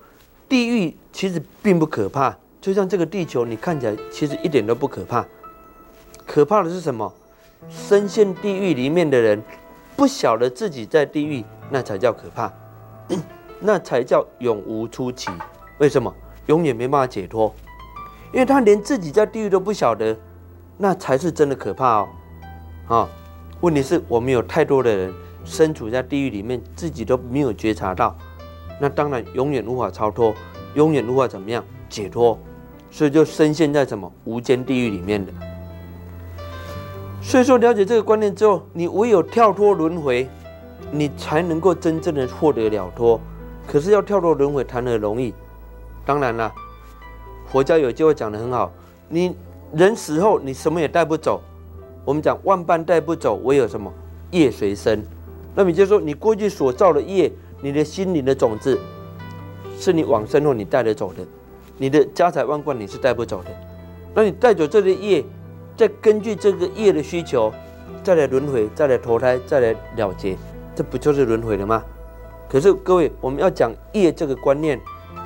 地狱其实并不可怕，就像这个地球，你看起来其实一点都不可怕。可怕的是什么？深陷地狱里面的人，不晓得自己在地狱，那才叫可怕，[COUGHS] 那才叫永无出期。为什么？永远没办法解脱，因为他连自己在地狱都不晓得，那才是真的可怕哦。啊，问题是我们有太多的人身处在地狱里面，自己都没有觉察到。那当然永远无法超脱，永远无法怎么样解脱，所以就深陷在什么无间地狱里面的。所以说了解这个观念之后，你唯有跳脱轮回，你才能够真正的获得了脱。可是要跳脱轮回谈何容易？当然了，佛教有句话讲得很好，你人死后你什么也带不走。我们讲万般带不走，唯有什么业随身。那么也就是说，你过去所造的业，你的心灵的种子，是你往生后你带得走的。你的家财万贯你是带不走的。那你带走这个业，再根据这个业的需求，再来轮回，再来投胎，再来了结，这不就是轮回了吗？可是各位，我们要讲业这个观念，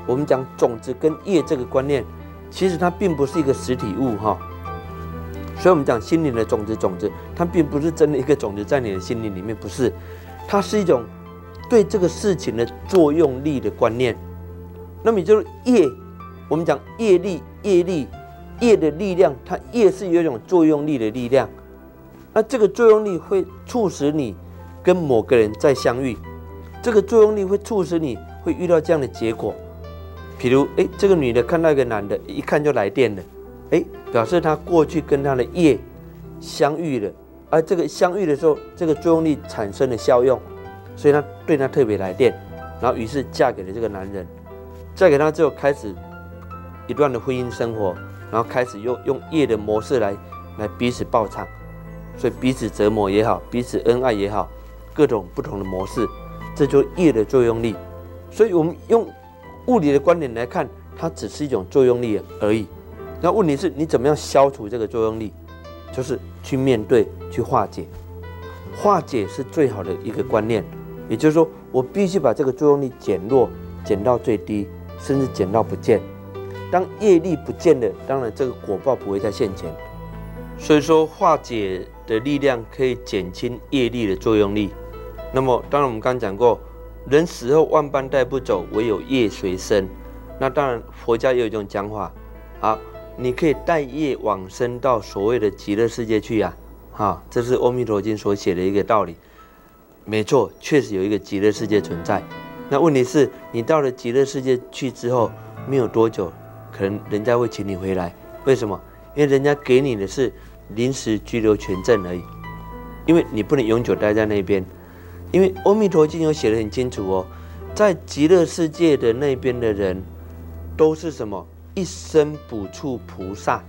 我们讲种子跟业这个观念，其实它并不是一个实体物哈。所以，我们讲心灵的种子，种子它并不是真的一个种子在你的心灵里面，不是，它是一种对这个事情的作用力的观念。那么，也就是业，我们讲业力，业力，业的力量，它业是有一种作用力的力量。那这个作用力会促使你跟某个人再相遇。这个作用力会促使你会遇到这样的结果，比如，哎，这个女的看到一个男的，一看就来电了，哎，表示她过去跟他的业相遇了，而这个相遇的时候，这个作用力产生了效用，所以她对他特别来电，然后于是嫁给了这个男人，嫁给他之后开始一段的婚姻生活，然后开始用用业的模式来来彼此报偿，所以彼此折磨也好，彼此恩爱也好，各种不同的模式。这就业的作用力，所以我们用物理的观点来看，它只是一种作用力而已。那问题是你怎么样消除这个作用力？就是去面对、去化解。化解是最好的一个观念，也就是说，我必须把这个作用力减弱，减到最低，甚至减到不见。当业力不见了，当然这个果报不会再现前。所以说，化解的力量可以减轻业力的作用力。那么，当然我们刚讲过，人死后万般带不走，唯有业随身。那当然，佛家也有一种讲法，啊，你可以带业往生到所谓的极乐世界去呀，哈，这是《阿弥陀经》所写的一个道理。没错，确实有一个极乐世界存在。那问题是，你到了极乐世界去之后，没有多久，可能人家会请你回来。为什么？因为人家给你的是临时居留权证而已，因为你不能永久待在那边。因为《阿弥陀经》有写的很清楚哦，在极乐世界的那边的人，都是什么一生补处菩萨。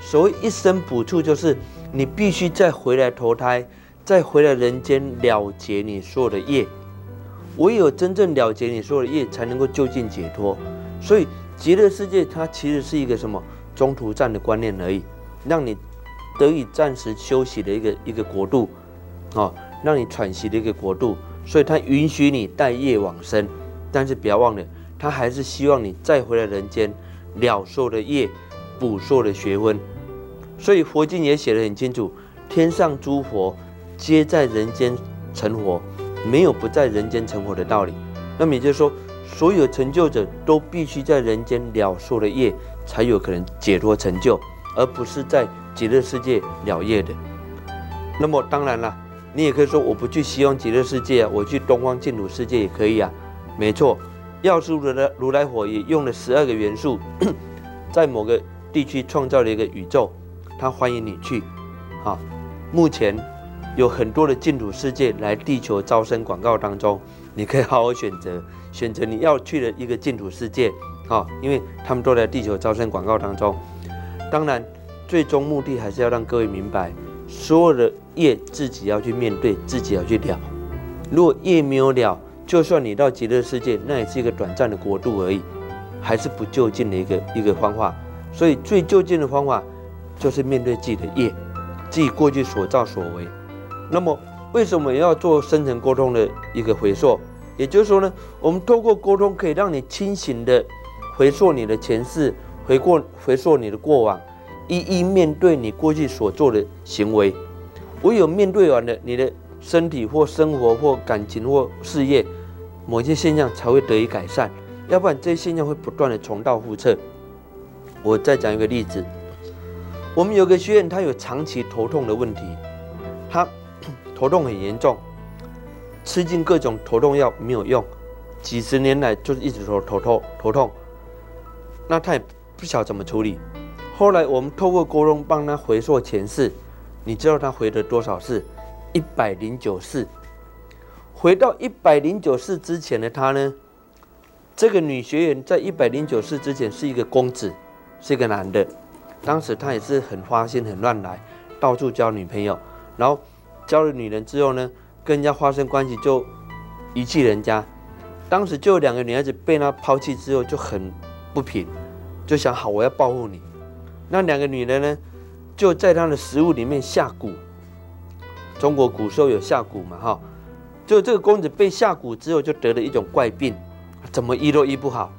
所谓一生补处，就是你必须再回来投胎，再回来人间了结你所有的业。唯有真正了结你所有的业，才能够就近解脱。所以极乐世界它其实是一个什么中途站的观念而已，让你得以暂时休息的一个一个国度，哦。让你喘息的一个国度，所以它允许你带业往生，但是不要忘了，它还是希望你再回来人间了受的业，补受的学问。所以佛经也写得很清楚，天上诸佛皆在人间成佛，没有不在人间成佛的道理。那么也就是说，所有成就者都必须在人间了受的业，才有可能解脱成就，而不是在极乐世界了业的。那么当然了。你也可以说我不去西方极乐世界啊，我去东方净土世界也可以啊。没错，药师如来如来佛也用了十二个元素，[COUGHS] 在某个地区创造了一个宇宙，他欢迎你去。啊，目前有很多的净土世界来地球招生广告当中，你可以好好选择，选择你要去的一个净土世界。啊，因为他们都在地球招生广告当中。当然，最终目的还是要让各位明白。所有的业自己要去面对，自己要去了。如果业没有了，就算你到极乐世界，那也是一个短暂的国度而已，还是不就近的一个一个方法。所以最就近的方法，就是面对自己的业，自己过去所造所为。那么为什么要做深层沟通的一个回溯？也就是说呢，我们透过沟通，可以让你清醒的回溯你的前世，回过回溯你的过往。一一面对你过去所做的行为，唯有面对完了你的身体或生活或感情或事业某些现象才会得以改善，要不然这些现象会不断的重蹈覆辙。我再讲一个例子，我们有个学员，他有长期头痛的问题，他 [COUGHS] 头痛很严重，吃尽各种头痛药没有用，几十年来就是一直头头痛头痛，那他也不晓怎么处理。后来我们透过沟通帮他回溯前世，你知道他回了多少世？一百零九世。回到一百零九世之前的他呢？这个女学员在一百零九世之前是一个公子，是一个男的。当时他也是很花心、很乱来，到处交女朋友。然后交了女人之后呢，跟人家发生关系就遗弃人家。当时就有两个女孩子被他抛弃之后就很不平，就想好我要报复你。那两个女人呢，就在他的食物里面下蛊。中国古时候有下蛊嘛，哈，就这个公子被下蛊之后就得了一种怪病，怎么医都医不好。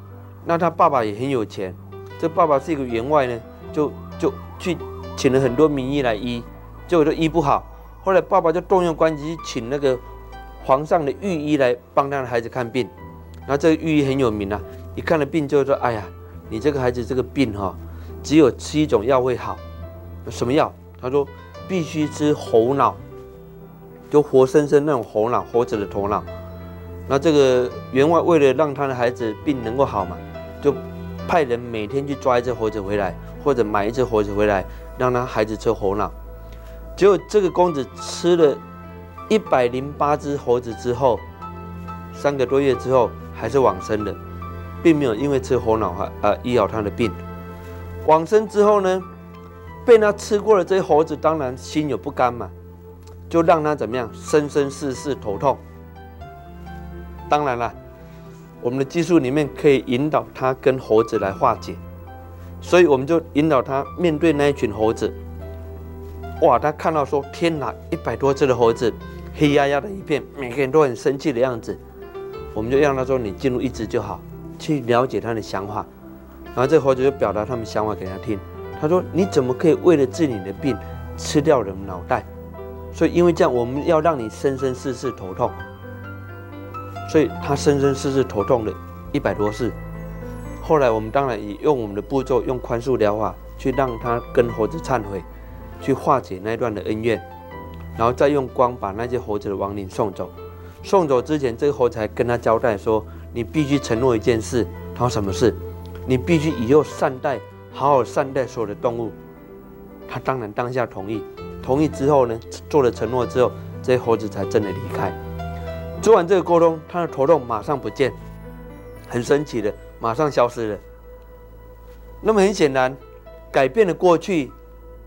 那他爸爸也很有钱，这爸爸是一个员外呢，就就去请了很多名医来医，结果都医不好。后来爸爸就动用关系请那个皇上的御医来帮他的孩子看病。那这个御医很有名啊，一看了病就说：“哎呀，你这个孩子这个病哈，只有吃一种药会好。什么药？他说必须吃猴脑，就活生生那种猴脑，猴子的头脑。那这个员外为了让他的孩子病能够好嘛。”就派人每天去抓一只猴子回来，或者买一只猴子回来，让他孩子吃猴脑。结果这个公子吃了一百零八只猴子之后，三个多月之后还是往生了，并没有因为吃猴脑啊呃医好他的病。往生之后呢，被他吃过了这些猴子，当然心有不甘嘛，就让他怎么样生生世世头痛。当然了。我们的技术里面可以引导他跟猴子来化解，所以我们就引导他面对那一群猴子。哇，他看到说：“天哪，一百多只的猴子，黑压压的一片，每个人都很生气的样子。”我们就让他说：“你进入一只就好，去了解他的想法。”然后这猴子就表达他们想法给他听。他说：“你怎么可以为了治你的病，吃掉人脑袋？所以因为这样，我们要让你生生世世头痛。”所以他生生世世头痛了一百多次。后来我们当然也用我们的步骤，用宽恕疗法去让他跟猴子忏悔，去化解那段的恩怨，然后再用光把那些猴子的亡灵送走。送走之前，这个猴子还跟他交代说：“你必须承诺一件事。”他说：“什么事？你必须以后善待，好好善待所有的动物。”他当然当下同意。同意之后呢，做了承诺之后，这些猴子才真的离开。做完这个沟通，他的头痛马上不见，很神奇的，马上消失了。那么很显然，改变了过去，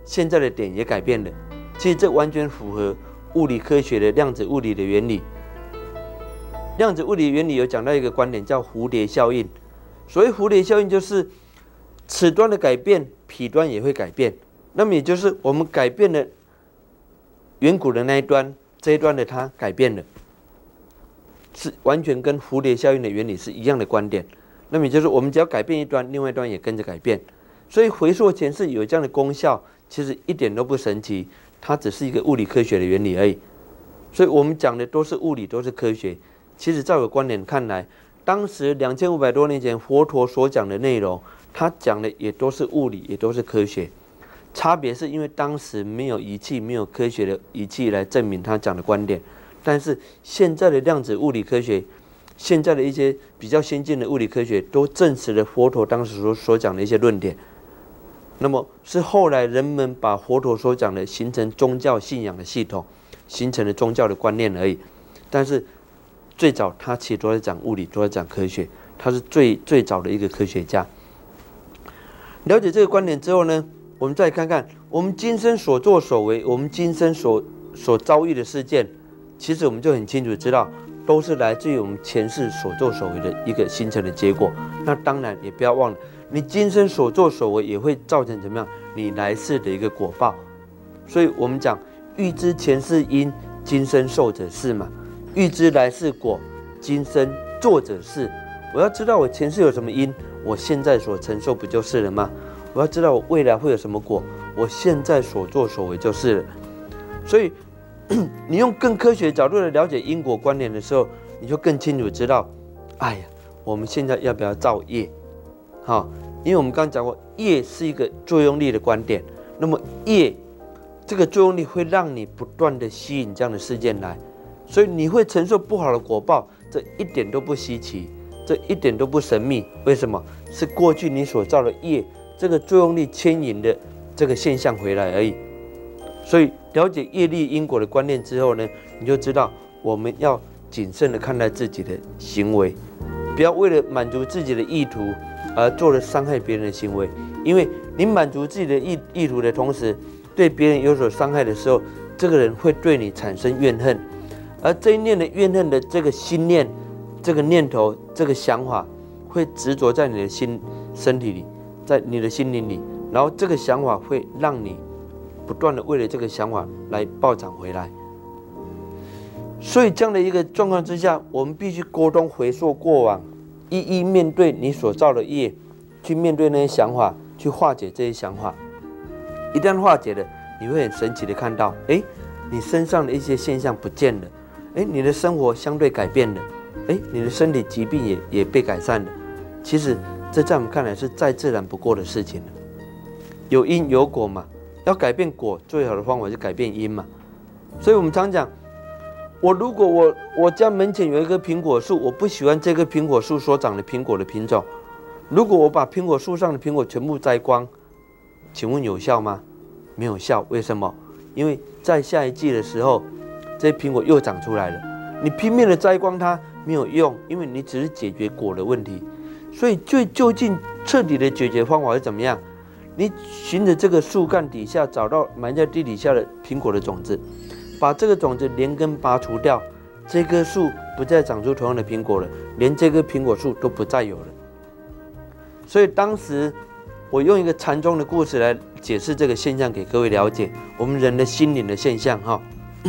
现在的点也改变了。其实这完全符合物理科学的量子物理的原理。量子物理原理有讲到一个观点，叫蝴蝶效应。所谓蝴蝶效应，就是此端的改变，彼端也会改变。那么也就是我们改变了远古的那一端，这一端的它改变了。是完全跟蝴蝶效应的原理是一样的观点，那么也就是我们只要改变一端，另外一端也跟着改变。所以回溯前世有这样的功效，其实一点都不神奇，它只是一个物理科学的原理而已。所以我们讲的都是物理，都是科学。其实在我观点看来，当时两千五百多年前佛陀所讲的内容，他讲的也都是物理，也都是科学。差别是因为当时没有仪器，没有科学的仪器来证明他讲的观点。但是现在的量子物理科学，现在的一些比较先进的物理科学，都证实了佛陀当时所所讲的一些论点。那么是后来人们把佛陀所讲的形成宗教信仰的系统，形成了宗教的观念而已。但是最早他其实都在讲物理，都在讲科学，他是最最早的一个科学家。了解这个观点之后呢，我们再看看我们今生所作所为，我们今生所所遭遇的事件。其实我们就很清楚知道，都是来自于我们前世所作所为的一个形成的结果。那当然也不要忘了，你今生所作所为也会造成怎么样？你来世的一个果报。所以我们讲，欲知前世因，今生受者是嘛；欲知来世果，今生做者是。我要知道我前世有什么因，我现在所承受不就是了吗？我要知道我未来会有什么果，我现在所作所为就是了。所以。[CLEARS THROAT] 你用更科学角度来了解因果关联的时候，你就更清楚知道，哎呀，我们现在要不要造业？好，因为我们刚刚讲过，业是一个作用力的观点。那么业这个作用力会让你不断的吸引这样的事件来，所以你会承受不好的果报，这一点都不稀奇，这一点都不神秘。为什么？是过去你所造的业这个作用力牵引的这个现象回来而已。所以。了解业力因果的观念之后呢，你就知道我们要谨慎的看待自己的行为，不要为了满足自己的意图而做了伤害别人的行为。因为你满足自己的意意图的同时，对别人有所伤害的时候，这个人会对你产生怨恨，而这一念的怨恨的这个心念、这个念头、这个想法，会执着在你的心、身体里，在你的心灵里，然后这个想法会让你不断的为了这个想法来暴涨回来。所以这样的一个状况之下，我们必须沟通、回溯过往，一一面对你所造的业，去面对那些想法，去化解这些想法。一旦化解了，你会很神奇的看到，哎，你身上的一些现象不见了，哎，你的生活相对改变了，哎，你的身体疾病也也被改善了。其实这在我们看来是再自然不过的事情了。有因有果嘛，要改变果，最好的方法是改变因嘛。所以我们常讲，我如果我我家门前有一棵苹果树，我不喜欢这棵苹果树所长的苹果的品种，如果我把苹果树上的苹果全部摘光。请问有效吗？没有效，为什么？因为在下一季的时候，这些苹果又长出来了。你拼命的摘光它没有用，因为你只是解决果的问题。所以最究竟彻底的解决方法是怎么样？你循着这个树干底下找到埋在地底下的苹果的种子，把这个种子连根拔除掉，这棵树不再长出同样的苹果了，连这棵苹果树都不再有了。所以当时。我用一个禅宗的故事来解释这个现象给各位了解，我们人的心灵的现象哈。[COUGHS]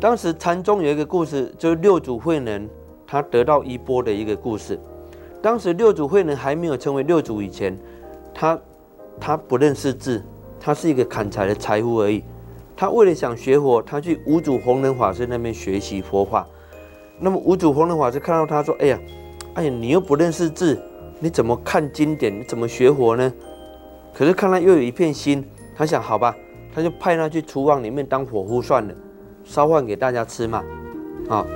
当时禅宗有一个故事，就是六祖慧能他得到衣钵的一个故事。当时六祖慧能还没有成为六祖以前，他他不认识字，他是一个砍柴的柴夫而已。他为了想学佛，他去五祖弘忍法师那边学习佛法。那么五祖弘忍法师看到他说：“哎呀，哎呀，你又不认识字。”你怎么看经典？你怎么学佛呢？可是看他又有一片心，他想好吧，他就派他去厨房里面当伙夫算了，烧饭给大家吃嘛。啊，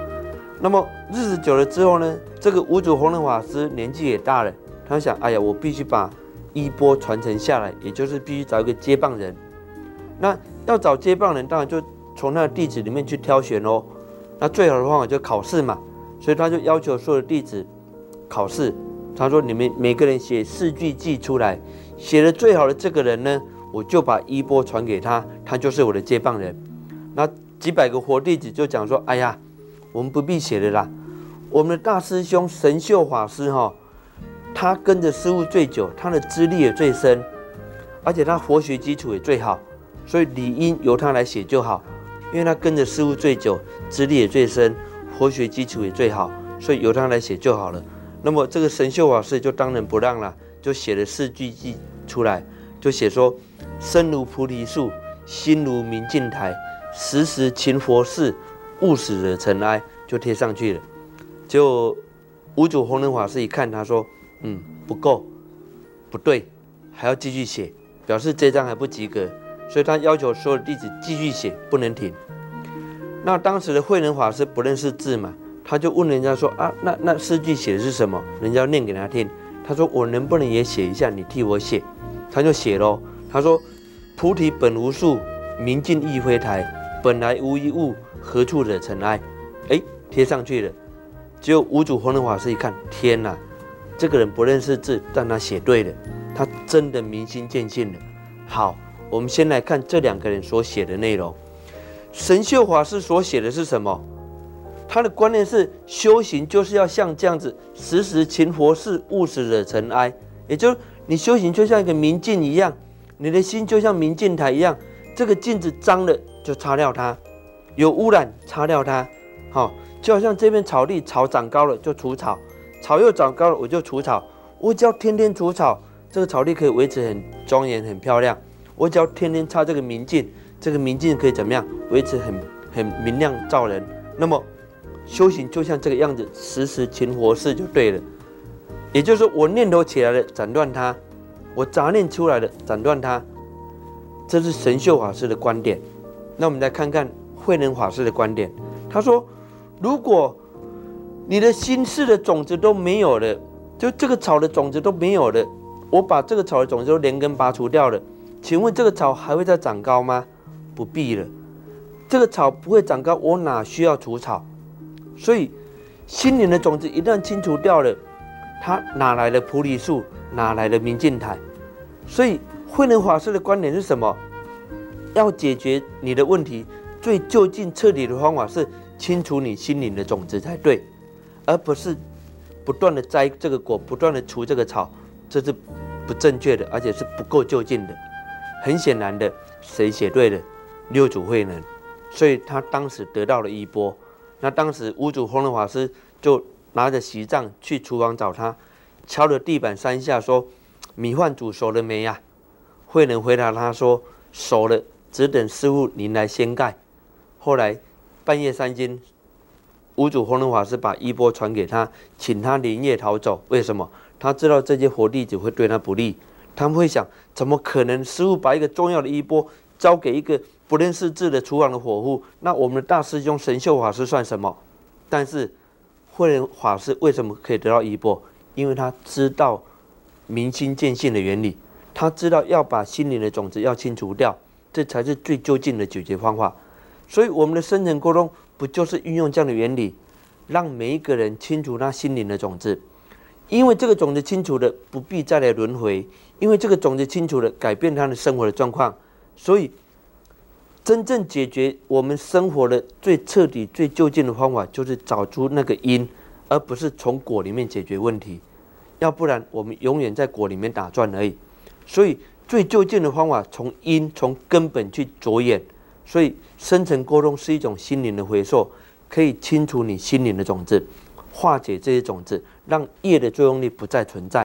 那么日子久了之后呢，这个五祖弘忍法师年纪也大了，他想，哎呀，我必须把衣钵传承下来，也就是必须找一个接棒人。那要找接棒人，当然就从他的弟子里面去挑选喽。那最好的方法就考试嘛，所以他就要求所有的弟子考试。他说：“你们每个人写四句记出来，写的最好的这个人呢，我就把衣钵传给他，他就是我的接棒人。”那几百个活弟子就讲说：“哎呀，我们不必写的啦，我们的大师兄神秀法师哈，他跟着师傅最久，他的资历也最深，而且他佛学基础也最好，所以理应由他来写就好，因为他跟着师傅最久，资历也最深，佛学基础也最好，所以由他来写就好了。”那么这个神秀法师就当仁不让了，就写了四句偈出来，就写说：身如菩提树，心如明镜台，时时勤佛事，勿使惹尘埃，就贴上去了。就五祖弘忍法师一看，他说：嗯，不够，不对，还要继续写，表示这张还不及格，所以他要求所有弟子继续写，不能停。那当时的慧能法师不认识字嘛？他就问人家说啊，那那诗句写的是什么？人家念给他听。他说我能不能也写一下？你替我写。他就写喽。他说菩提本无树，明镜亦非台，本来无一物，何处惹尘埃？哎，贴上去了。只有五祖弘忍法师一看，天哪，这个人不认识字，但他写对了，他真的明心见性了。好，我们先来看这两个人所写的内容。神秀法师所写的是什么？他的观念是修行就是要像这样子，时时勤佛事，勿使惹尘埃。也就是你修行就像一个明镜一样，你的心就像明镜台一样，这个镜子脏了就擦掉它，有污染擦掉它。好，就好像这片草地，草长高了就除草，草又长高了我就除草。我只要天天除草，这个草地可以维持很庄严、很漂亮。我只要天天擦这个明镜，这个明镜可以怎么样？维持很很明亮照人。那么。修行就像这个样子，时时勤佛事就对了。也就是，我念头起来了，斩断它；我杂念出来了，斩断它。这是神秀法师的观点。那我们来看看慧能法师的观点。他说：“如果你的心事的种子都没有了，就这个草的种子都没有了，我把这个草的种子都连根拔除掉了，请问这个草还会再长高吗？不必了。这个草不会长高，我哪需要除草？”所以，心灵的种子一旦清除掉了，它哪来的菩提树？哪来的明镜台？所以，慧能法师的观点是什么？要解决你的问题，最就近彻底的方法是清除你心灵的种子才对，而不是不断的摘这个果，不断的除这个草，这是不正确的，而且是不够就近的。很显然的，谁写对了？六祖慧能，所以他当时得到了衣钵。那当时五祖弘忍法师就拿着席杖去厨房找他，敲了地板三下，说：“米饭煮熟了没呀？”慧能回答他说：“熟了，只等师傅您来掀盖。”后来半夜三更，五祖弘忍法师把衣钵传给他，请他连夜逃走。为什么？他知道这些活弟子会对他不利。他们会想：怎么可能？师傅把一个重要的衣钵交给一个不认识字的厨房的伙夫？那我们的大师兄神秀法师算什么？但是慧能法师为什么可以得到衣钵？因为他知道明心见性的原理，他知道要把心灵的种子要清除掉，这才是最究竟的解决方法。所以我们的深层沟通不就是运用这样的原理，让每一个人清除他心灵的种子？因为这个种子清除了，不必再来轮回；因为这个种子清除了，改变他的生活的状况。所以，真正解决我们生活的最彻底、最究竟的方法，就是找出那个因，而不是从果里面解决问题。要不然，我们永远在果里面打转而已。所以，最究竟的方法，从因、从根本去着眼。所以，深层沟通是一种心灵的回溯，可以清除你心灵的种子。化解这些种子，让业的作用力不再存在。